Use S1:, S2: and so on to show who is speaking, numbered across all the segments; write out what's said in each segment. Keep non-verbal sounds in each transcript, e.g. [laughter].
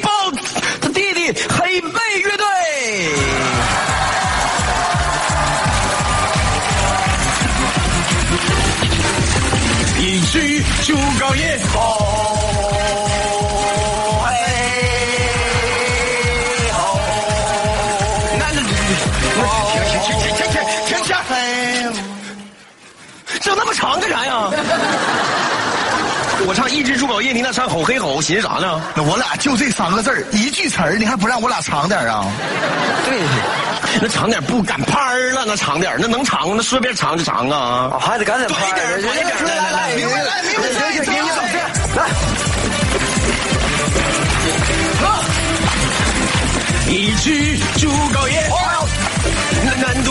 S1: 包他弟弟黑妹乐队。一曲就高耶哦男的女的我去停停停停停整那么长干啥呀我唱一只猪狗夜，你那唱吼黑吼，寻思啥呢？
S2: 那我俩就这三个字儿一句词儿，你还不让我俩长点啊？
S1: 对，那长点不敢拍儿了，那长点那能长那说变长就长啊！
S3: 还得赶紧拍
S1: 来来来，
S2: 明白来明白来
S1: 行行行，你怎么
S3: 来，
S1: 一曲祝告夜，那难度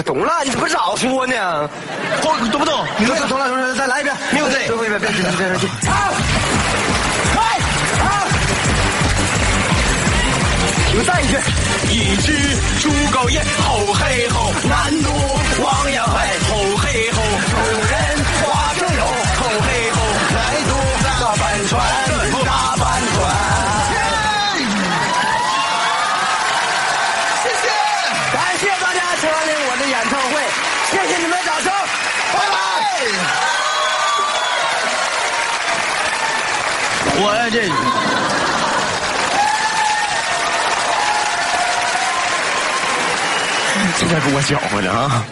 S3: 这懂了，你怎么早说呢？
S1: 懂懂不懂？
S3: 你懂懂了，懂了，再来一遍，
S1: 没有对
S3: 最后一遍，别别别别别！你们再一句。
S1: 一只猪狗也吼嘿吼，南渡王呀嘿，吼嘿吼，
S3: 我
S1: 这。这才给我搅和的啊！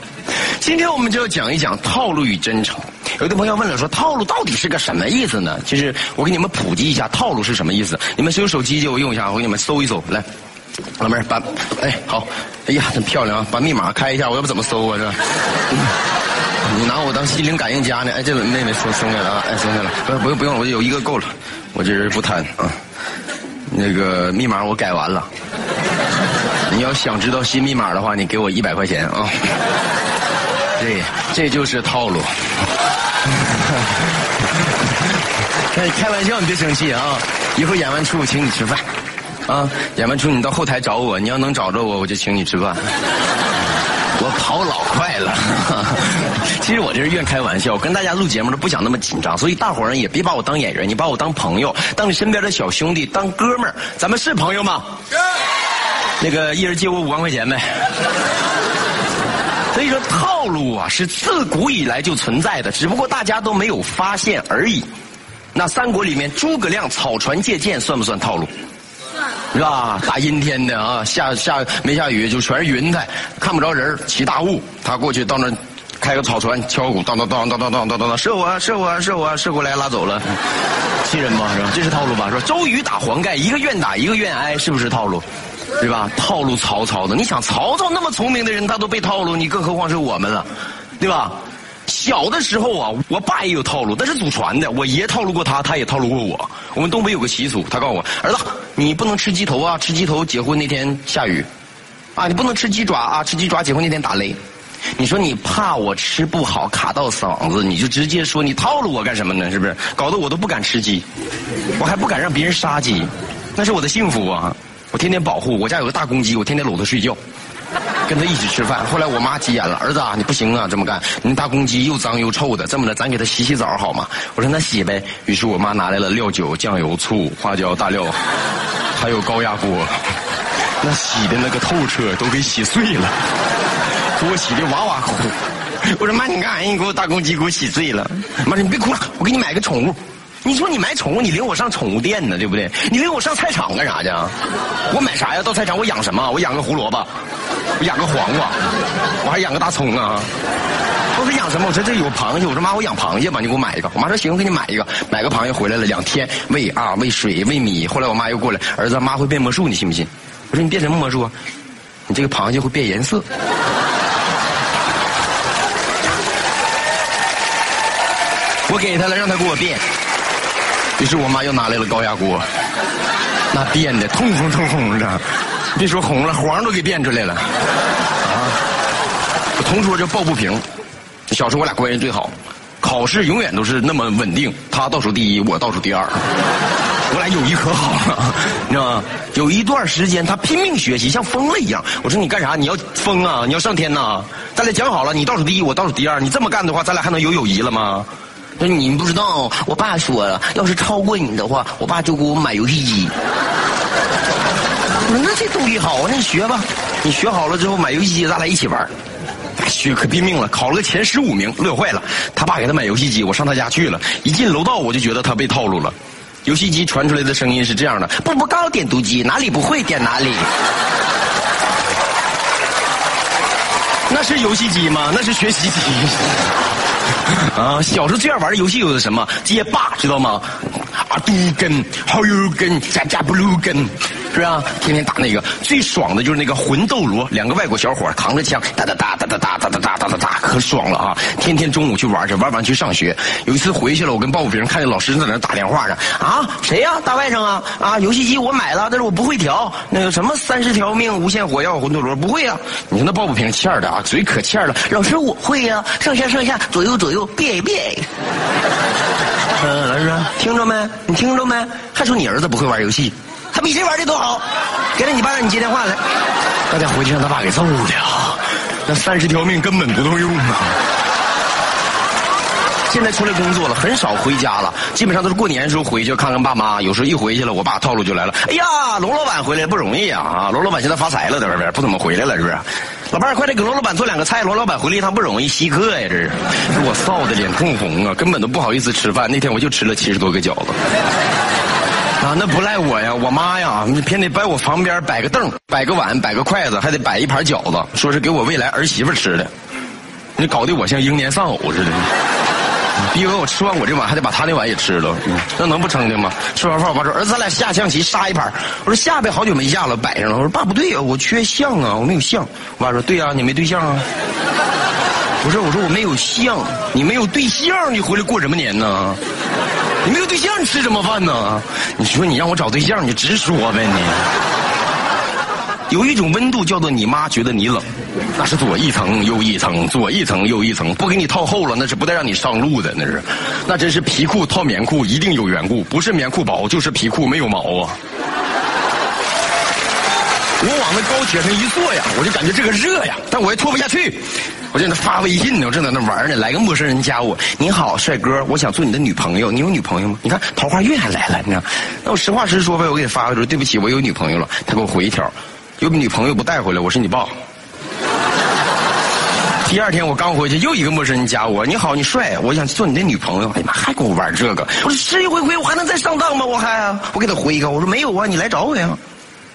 S1: 今天我们就要讲一讲套路与真诚。有的朋友问了，说套路到底是个什么意思呢？其实我给你们普及一下，套路是什么意思。你们谁有手机借我用一下，我给你们搜一搜。来，老妹儿把，哎好，哎呀真漂亮啊！把密码开一下，我要不怎么搜啊这？嗯你拿我当心灵感应家呢？哎，这妹妹松松开了啊！哎，松开了，不不用不用，我有一个够了。我这人不贪啊。那个密码我改完了。你要想知道新密码的话，你给我一百块钱啊！对，这就是套路。[laughs] 哎，开玩笑，你别生气啊！一会儿演完出我请你吃饭，啊，演完出你到后台找我，你要能找着我，我就请你吃饭。我跑老快了，[laughs] 其实我这是愿开玩笑，跟大家录节目都不想那么紧张，所以大伙儿也别把我当演员，你把我当朋友，当你身边的小兄弟，当哥们儿，咱们是朋友吗？那个一人借我五万块钱呗。所以说套路啊是自古以来就存在的，只不过大家都没有发现而已。那三国里面诸葛亮草船借箭算不算套路？是吧？大阴天的啊，下下没下雨就全是云彩，看不着人起大雾，他过去到那开个草船，敲鼓，当当当当当当当当当，射我啊，射我啊，射我，射过来拉走了，气人吗？是吧？这是套路吧？说周瑜打黄盖，一个愿打，一个愿挨，是不是套路？是吧？套路曹操的，你想曹操那么聪明的人，他都被套路，你更何况是我们了，对吧？小的时候啊，我爸也有套路，但是祖传的。我爷套路过他，他也套路过我。我们东北有个习俗，他告诉我，儿子，你不能吃鸡头啊，吃鸡头结婚那天下雨，啊，你不能吃鸡爪啊，吃鸡爪结婚那天打雷。你说你怕我吃不好卡到嗓子，你就直接说你套路我干什么呢？是不是？搞得我都不敢吃鸡，我还不敢让别人杀鸡，那是我的幸福啊！我天天保护，我家有个大公鸡，我天天搂它睡觉。跟他一起吃饭，后来我妈急眼了，儿子啊，你不行啊，这么干，你大公鸡又脏又臭的，这么的，咱给它洗洗澡好吗？我说那洗呗。于是我妈拿来了料酒、酱油、醋、花椒、大料，还有高压锅，那洗的那个透彻，都给洗碎了，给我洗的哇哇哭。我说妈，你干啥呀？你给我大公鸡给我洗碎了。妈说你别哭了，我给你买个宠物。你说你买宠物，你领我上宠物店呢，对不对？你领我上菜场干啥去啊？我买啥呀？到菜场我养什么？我养个胡萝卜，我养个黄瓜，我还养个大葱啊。我说养什么？我说这有螃蟹。我说妈，我养螃蟹吧，你给我买一个。我妈说行，我给你买一个。买个螃蟹回来了，两天喂啊喂水喂米。后来我妈又过来，儿子妈会变魔术，你信不信？我说你变什么魔术啊？你这个螃蟹会变颜色。我给他了，让他给我变。于是我妈又拿来了高压锅，那变的通红通红的，别说红了，黄都给变出来了。啊，我同桌叫抱不平，小时候我俩关系最好，考试永远都是那么稳定，他倒数第一，我倒数第二。我俩友谊可好了，你知道吗？有一段时间他拼命学习，像疯了一样。我说你干啥？你要疯啊？你要上天呐？咱俩讲好了，你倒数第一，我倒数第二。你这么干的话，咱俩还能有友谊了吗？那你不知道，我爸说了，要是超过你的话，我爸就给我买游戏机。我说那这动力好啊，那你学吧。你学好了之后买游戏机，咱俩一起玩。学可拼命了，考了个前十五名，乐坏了。他爸给他买游戏机，我上他家去了，一进楼道我就觉得他被套路了。游戏机传出来的声音是这样的：步步高点读机，哪里不会点哪里。[laughs] 那是游戏机吗？那是学习机。[laughs] 啊，小时候最爱玩的游戏有的什么？街霸知道吗？啊，嘟根、好友根、加加布鲁根，是吧？天天打那个，最爽的就是那个魂斗罗，两个外国小伙扛着枪，哒哒哒哒哒哒哒哒哒哒哒哒，可爽了啊！天天中午去玩去，玩完去上学。有一次回去了，我跟鲍不平看见老师在那打电话呢。啊，谁呀？大外甥啊？啊，游戏机我买了，但是我不会调。那个什么三十条命、无限火药、魂斗罗不会啊？你说那鲍不平欠的啊，嘴可欠了。老师我会呀，上下上下左右左右变变。[laughs] 嗯，老师听着没？你听着没？还说你儿子不会玩游戏，他比谁玩的都好。给了你爸让你接电话来，大家回去让他爸给揍的啊！那三十条命根本不够用啊！现在出来工作了，很少回家了，基本上都是过年的时候回去看看爸妈。有时候一回去了，我爸套路就来了。哎呀，龙老板回来不容易啊！啊，龙老板现在发财了，在外边不怎么回来了，是不是？老伴儿，快点给罗老板做两个菜。罗老板回来一趟不容易，稀客呀，这是。我臊的脸通红啊，根本都不好意思吃饭。那天我就吃了七十多个饺子。啊，那不赖我呀，我妈呀，你偏得摆我旁边摆个凳，摆个碗，摆个筷子，还得摆一盘饺子，说是给我未来儿媳妇吃的。你搞得我像英年丧偶似的。逼完我吃完我这碗，还得把他那碗也吃了，那能不撑的吗？吃完饭，我爸说：“儿子，咱俩下象棋，杀一盘。”我说：“下呗，好久没下了，摆上了。”我说：“爸，不对呀，我缺象啊，我没有象。”我爸说：“对呀，你没对象啊。”不是：“我说我没有象，你没有对象，你回来过什么年呢？你没有对象，你吃什么饭呢？你说你让我找对象，你直说呗你。”有一种温度叫做你妈觉得你冷，那是左一层右一层，左一层右一层，不给你套厚了，那是不带让你上路的，那是，那真是皮裤套棉裤一定有缘故，不是棉裤薄就是皮裤没有毛啊。我往那高铁上一坐呀，我就感觉这个热呀，但我也脱不下去，我就在那发微信呢，我正在那玩呢，来个陌生人加我，你好，帅哥，我想做你的女朋友，你有女朋友吗？你看桃花运还来了，你知道？那我实话实说呗，我给你发个说，对不起，我有女朋友了，他给我回一条。有女朋友不带回来，我是你爸。[laughs] 第二天我刚回去，又一个陌生人加我，你好，你帅，我想做你的女朋友。哎呀妈，还跟我玩这个？我说吃一回亏，我还能再上当吗？我还，我给他回一个，我说没有啊，你来找我呀。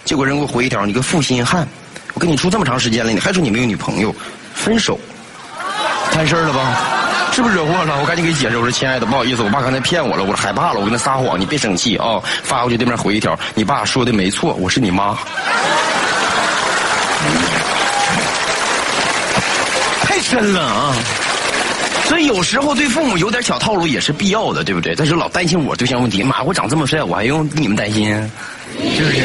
S1: 结果人给我回一条，你个负心汉，我跟你处这么长时间了，你还说你没有女朋友，分手，摊事儿了吧？是不是惹祸了？我赶紧给解释，我说亲爱的，不好意思，我爸刚才骗我了，我害怕了，我跟他撒谎，你别生气啊。发过去对面回一条，你爸说的没错，我是你妈。太深了啊！所以有时候对父母有点小套路也是必要的，对不对？但是老担心我对象问题，妈，我长这么帅，我还用你们担心？是不是？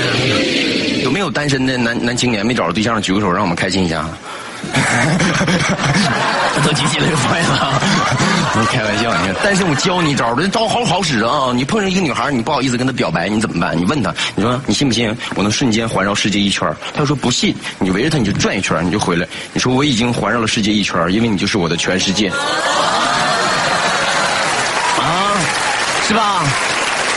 S1: 有没有单身的男男青年没找着对象，举个手，让我们开心一下。[laughs] 都举起来就坏了，你开玩笑，你看。但是我教你招，这招好好使啊！你碰上一个女孩，你不好意思跟她表白，你怎么办？你问她，你说你信不信我能瞬间环绕世界一圈？她说不信，你围着她你就转一圈，你就回来。你说我已经环绕了世界一圈，因为你就是我的全世界。啊，是吧？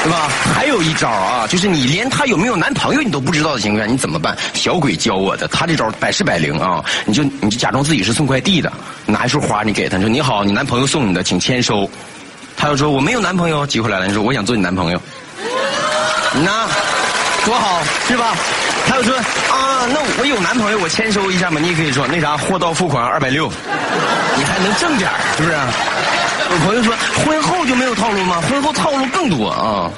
S1: 对吧？还有一招啊，就是你连她有没有男朋友你都不知道的情况下，你怎么办？小鬼教我的，他这招百试百灵啊！你就你就假装自己是送快递的，拿一束花你给他，你说你好，你男朋友送你的，请签收。他又说我没有男朋友，寄回来了。你说我想做你男朋友，那多好是吧？他又说啊，那我有男朋友，我签收一下嘛。你也可以说那啥，货到付款二百六，你还能挣点是不是？有朋友说婚后就没有套路吗？婚后套路更多啊！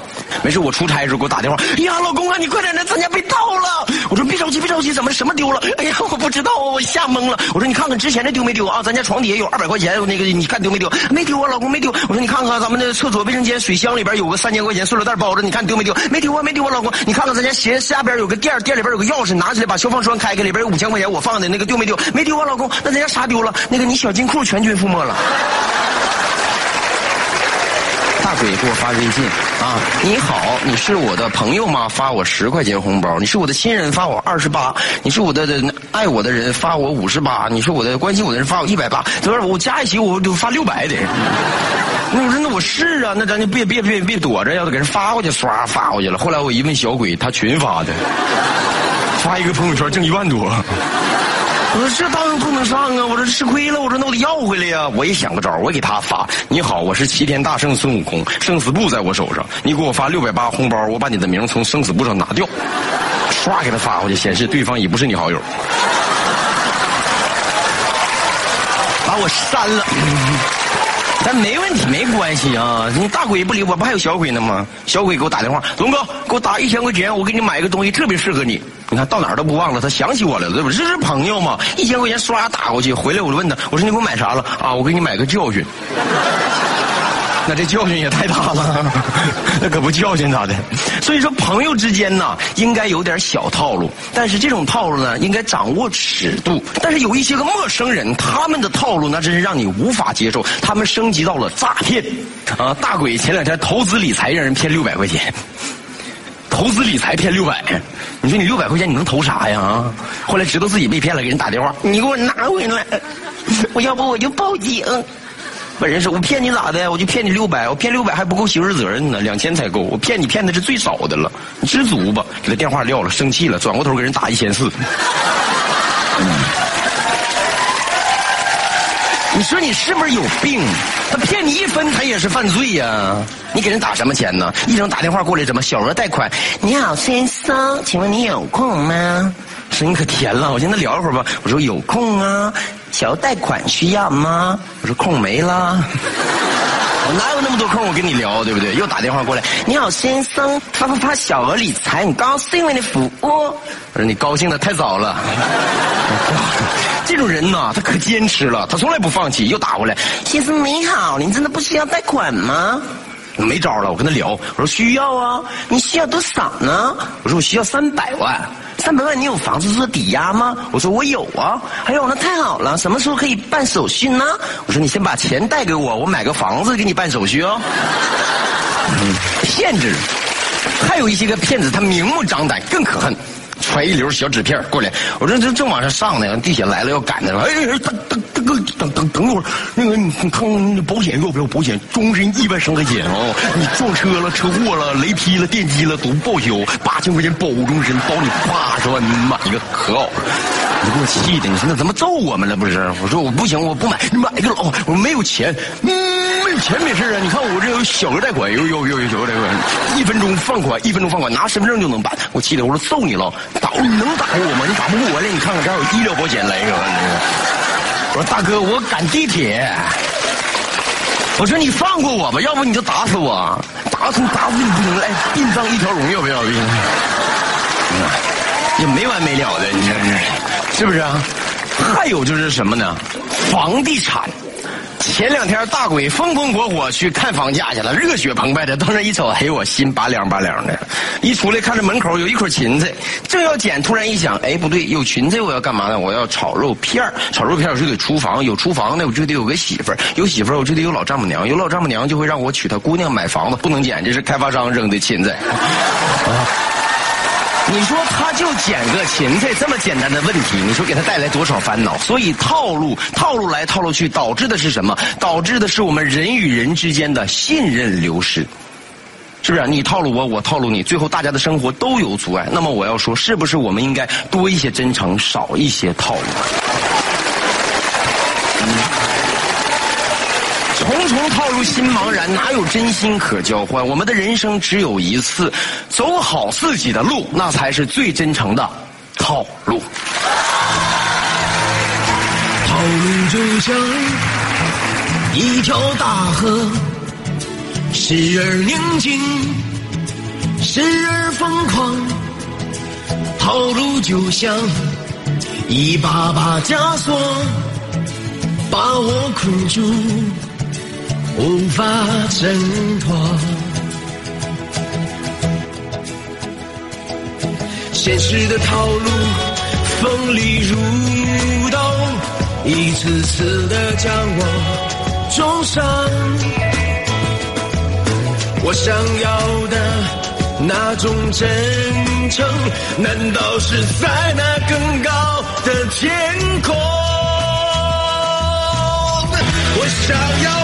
S1: 没事，我出差时候给我打电话，哎呀，老公啊，你快点的，咱家被盗了。我说别着急，别着急，怎么什么丢了？哎呀，我不知道，我吓懵了。我说你看看之前的丢没丢啊？咱家床底下有二百块钱，那个你看丢没丢？没丢啊，老公没丢。我说你看看咱们的厕所卫生间水箱里边有个三千块钱塑料袋包着，你看丢没丢？没丢啊，没丢啊，老公。你看看咱家鞋下边有个垫，垫里边有个钥匙，拿起来把消防栓开开，里边有五千块钱，我放的那个丢没丢？没丢啊，老公。那咱家啥丢了？那个你小金库全军覆没了。鬼给我发微信啊！你好，你是我的朋友吗？发我十块钱红包。你是我的亲人，发我二十八。你是我的爱我的人，发我五十八。你是我的关心我的人，发我一百八。得了，我加一起我就发六百得。那 [laughs] 我说那我是啊，那咱就别别别别躲着，要给人发过去，唰发过去了。后来我一问小鬼，他群发的，发一个朋友圈挣一万多。我说这当然不能上啊！我说吃亏了，我说那我得要回来呀！我也想个招我给他发。你好，我是齐天大圣孙悟空，生死簿在我手上，你给我发六百八红包，我把你的名从生死簿上拿掉，唰给他发过去，显示对方已不是你好友，把我删了。咱没问题，没关系啊！你大鬼不理我，不还有小鬼呢吗？小鬼给我打电话，龙哥，给我打一千块钱，我给你买一个东西，特别适合你。你看到哪儿都不忘了，他想起我来了，对不？这是朋友嘛，一千块钱唰打过去，回来我就问他，我说你给我买啥了？啊，我给你买个教训。那这教训也太大了，那可不教训咋的？所以说朋友之间呢，应该有点小套路，但是这种套路呢，应该掌握尺度。但是有一些个陌生人，他们的套路那真是让你无法接受，他们升级到了诈骗。啊，大鬼前两天投资理财让人骗六百块钱，投资理财骗六百，你说你六百块钱你能投啥呀？啊，后来知道自己被骗了，给人打电话，你给我拿回来，我要不我就报警。本人说：“我骗你咋的？我就骗你六百，我骗六百还不够刑事责任呢，两千才够。我骗你骗的是最少的了，你知足吧。”给他电话撂了，生气了，转过头给人打一千四。你说你是不是有病？他骗你一分，他也是犯罪呀！你给人打什么钱呢？一整打电话过来，怎么小额贷款？你好，先生，请问你有空吗？声音可甜了，我跟他聊一会儿吧。我说有空啊，小额贷款需要吗？我说空没了。我哪有那么多空？我跟你聊，对不对？又打电话过来，你好，先生，发发发小额理财，很高兴为你服务。我说你高兴的太早了。[laughs] 这种人呢，他可坚持了，他从来不放弃。又打过来，先生你好，您真的不需要贷款吗？没招了，我跟他聊，我说需要啊，你需要多少呢？我说我需要三百万。三百万，你有房子做抵押吗？我说我有啊。哎呦，那太好了，什么时候可以办手续呢？我说你先把钱贷给我，我买个房子给你办手续哦。骗子，还有一些个骗子，他明目张胆，更可恨。揣一溜小纸片过来，我说这正往上上呢，地铁来了要赶他，哎哎，大大大哥，等等等会儿，那个你看保险要不要保险？终身意外伤害险哦，你撞车了、车祸了、雷劈了、电击了都报销，八千块钱保终身，保你八十万你买一个可好了？你给我气的，你说那怎么揍我们了不是？我说我不行，我不买，你买一个老，我没有钱，钱没事啊，你看我这有小额贷款，有有有有小额贷款，一分钟放款，一分钟放款，拿身份证就能办。我气的，我说揍你了，打你能打过我吗？你打不过我嘞，你看看这儿有医疗保险来一个。我说大哥，我赶地铁。我说你放过我吧，要不你就打死我，打死你打死你不行，来殡葬一条龙要不要？也没完没了的，你这是是不是啊？还有就是什么呢？房地产。前两天大鬼风风火火去看房价去了，热血澎湃的，到那一瞅，哎，我心拔凉拔凉的。一出来看着门口有一捆芹菜，正要捡，突然一想，哎，不对，有芹菜我要干嘛呢？我要炒肉片炒肉片我就得厨房，有厨房呢我就得有个媳妇儿，有媳妇儿我就得有老丈母娘，有老丈母娘就会让我娶她姑娘买房子，不能捡，这是开发商扔的芹菜。你说他就捡个芹菜这么简单的问题，你说给他带来多少烦恼？所以套路套路来套路去，导致的是什么？导致的是我们人与人之间的信任流失，是不是？你套路我，我套路你，最后大家的生活都有阻碍。那么我要说，是不是我们应该多一些真诚，少一些套路？重套路，心茫然，哪有真心可交换？我们的人生只有一次，走好自己的路，那才是最真诚的套路。
S4: 套路就像一条大河，时而宁静，
S1: 时而疯狂，套路就像一把把枷锁，把我困住，无法挣脱。现实的套路锋利如刀，一次次的将我重伤。我想要的。那种真诚，难道是在那更高的天空？我想要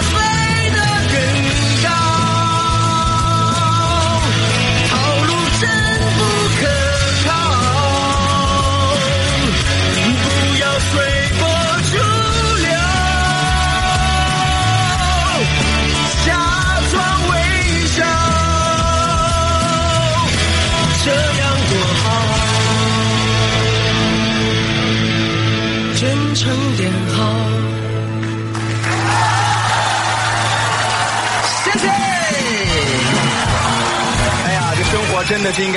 S3: 谢